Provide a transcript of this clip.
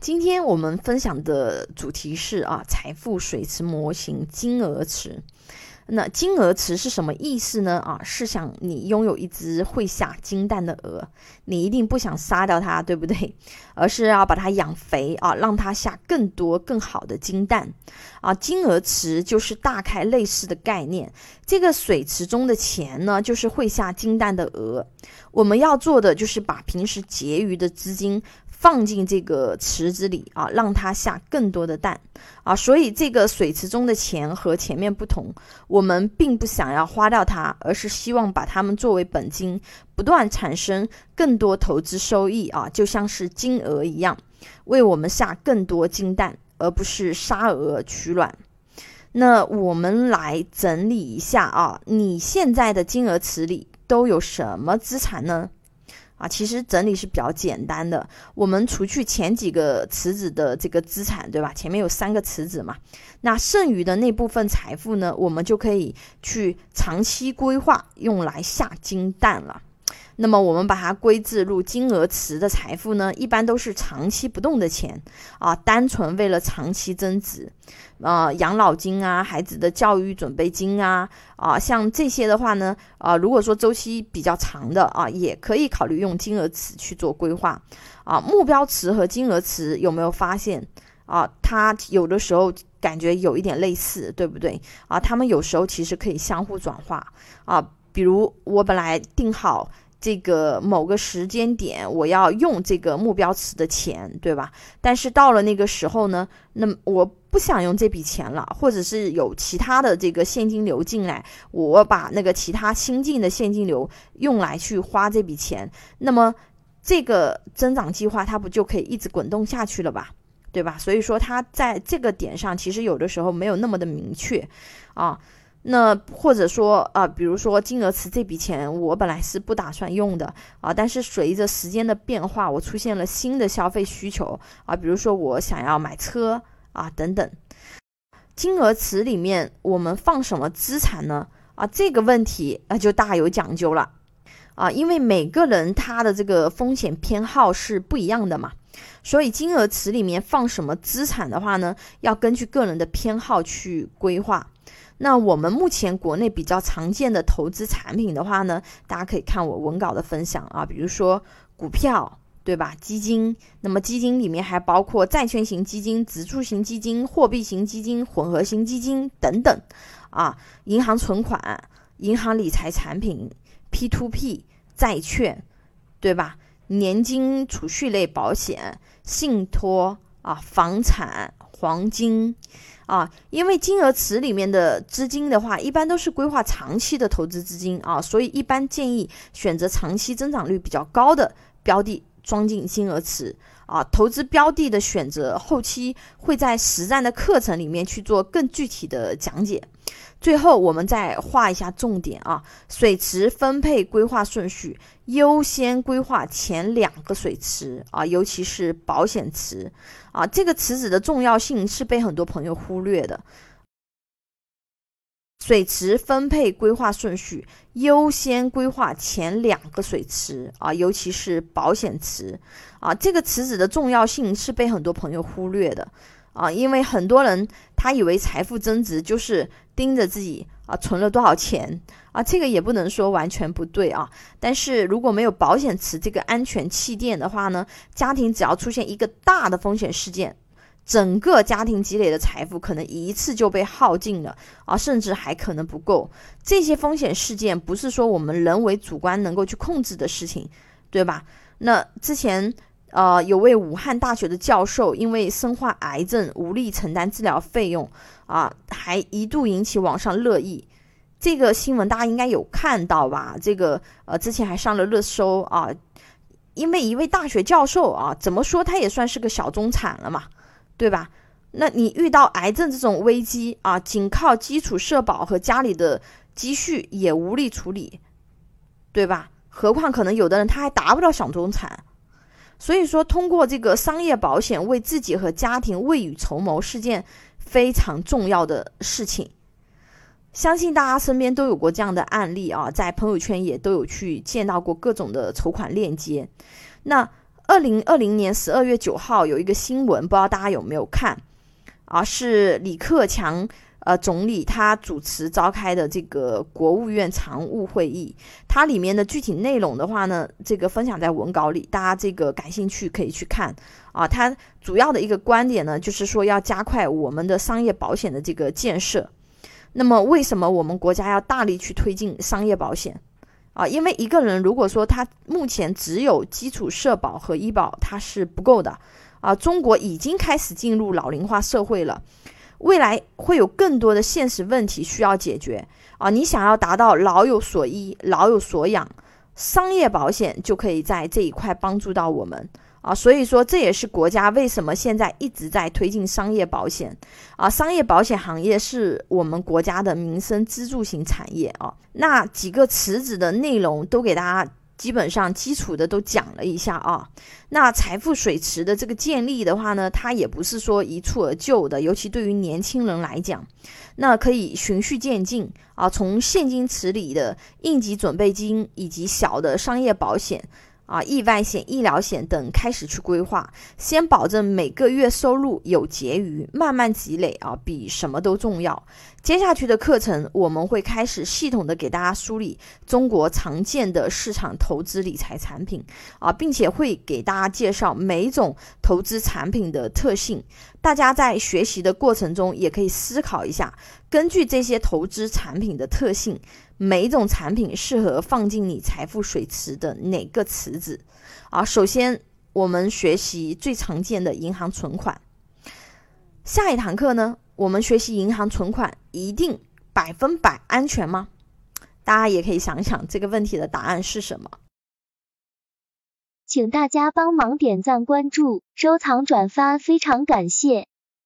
今天我们分享的主题是啊，财富水池模型金额池。那金额池是什么意思呢？啊，是想你拥有一只会下金蛋的鹅，你一定不想杀掉它，对不对？而是要把它养肥啊，让它下更多更好的金蛋啊。金额池就是大概类似的概念。这个水池中的钱呢，就是会下金蛋的鹅。我们要做的就是把平时结余的资金。放进这个池子里啊，让它下更多的蛋啊，所以这个水池中的钱和前面不同，我们并不想要花掉它，而是希望把它们作为本金，不断产生更多投资收益啊，就像是金鹅一样，为我们下更多金蛋，而不是杀鹅取卵。那我们来整理一下啊，你现在的金额池里都有什么资产呢？啊，其实整理是比较简单的。我们除去前几个池子的这个资产，对吧？前面有三个池子嘛，那剩余的那部分财富呢，我们就可以去长期规划，用来下金蛋了。那么我们把它归置入金额池的财富呢，一般都是长期不动的钱啊，单纯为了长期增值，啊，养老金啊，孩子的教育准备金啊，啊，像这些的话呢，啊，如果说周期比较长的啊，也可以考虑用金额词去做规划啊。目标词和金额词有没有发现啊？它有的时候感觉有一点类似，对不对啊？他们有时候其实可以相互转化啊。比如我本来定好。这个某个时间点，我要用这个目标词的钱，对吧？但是到了那个时候呢，那我不想用这笔钱了，或者是有其他的这个现金流进来，我把那个其他新进的现金流用来去花这笔钱，那么这个增长计划它不就可以一直滚动下去了吧？对吧？所以说它在这个点上，其实有的时候没有那么的明确啊。那或者说啊，比如说金额池这笔钱，我本来是不打算用的啊，但是随着时间的变化，我出现了新的消费需求啊，比如说我想要买车啊等等。金额池里面我们放什么资产呢？啊，这个问题那就大有讲究了啊，因为每个人他的这个风险偏好是不一样的嘛，所以金额池里面放什么资产的话呢，要根据个人的偏好去规划。那我们目前国内比较常见的投资产品的话呢，大家可以看我文稿的分享啊，比如说股票，对吧？基金，那么基金里面还包括债券型基金、指数型基金、货币型基金、混合型基金等等啊，银行存款、银行理财产品、P to P 债券，对吧？年金储蓄类保险、信托啊，房产、黄金。啊，因为金额池里面的资金的话，一般都是规划长期的投资资金啊，所以一般建议选择长期增长率比较高的标的装进金额池啊。投资标的的选择，后期会在实战的课程里面去做更具体的讲解。最后，我们再画一下重点啊，水池分配规划顺序，优先规划前两个水池啊，尤其是保险池啊，这个池子的重要性是被很多朋友忽略的。水池分配规划顺序，优先规划前两个水池啊，尤其是保险池啊，这个池子的重要性是被很多朋友忽略的。啊，因为很多人他以为财富增值就是盯着自己啊存了多少钱啊，这个也不能说完全不对啊。但是如果没有保险池这个安全气垫的话呢，家庭只要出现一个大的风险事件，整个家庭积累的财富可能一次就被耗尽了啊，甚至还可能不够。这些风险事件不是说我们人为主观能够去控制的事情，对吧？那之前。呃，有位武汉大学的教授因为生化癌症无力承担治疗费用，啊，还一度引起网上热议。这个新闻大家应该有看到吧？这个呃，之前还上了热搜啊。因为一位大学教授啊，怎么说他也算是个小中产了嘛，对吧？那你遇到癌症这种危机啊，仅靠基础社保和家里的积蓄也无力处理，对吧？何况可能有的人他还达不到小中产。所以说，通过这个商业保险为自己和家庭未雨绸缪是件非常重要的事情。相信大家身边都有过这样的案例啊，在朋友圈也都有去见到过各种的筹款链接。那二零二零年十二月九号有一个新闻，不知道大家有没有看啊？是李克强呃总理他主持召开的这个国务院常务会议，它里面的具体内容的话呢，这个分享在文稿里，大家这个感兴趣可以去看啊。它主要的一个观点呢，就是说要加快我们的商业保险的这个建设。那么，为什么我们国家要大力去推进商业保险？啊，因为一个人如果说他目前只有基础社保和医保，它是不够的。啊，中国已经开始进入老龄化社会了，未来会有更多的现实问题需要解决。啊，你想要达到老有所依、老有所养，商业保险就可以在这一块帮助到我们。啊，所以说这也是国家为什么现在一直在推进商业保险啊。商业保险行业是我们国家的民生支柱型产业啊。那几个池子的内容都给大家基本上基础的都讲了一下啊。那财富水池的这个建立的话呢，它也不是说一蹴而就的，尤其对于年轻人来讲，那可以循序渐进啊，从现金池里的应急准备金以及小的商业保险。啊，意外险、医疗险等开始去规划，先保证每个月收入有结余，慢慢积累啊，比什么都重要。接下去的课程，我们会开始系统的给大家梳理中国常见的市场投资理财产品啊，并且会给大家介绍每一种投资产品的特性。大家在学习的过程中，也可以思考一下，根据这些投资产品的特性。每一种产品适合放进你财富水池的哪个池子？啊，首先我们学习最常见的银行存款。下一堂课呢，我们学习银行存款一定百分百安全吗？大家也可以想想这个问题的答案是什么。请大家帮忙点赞、关注、收藏、转发，非常感谢。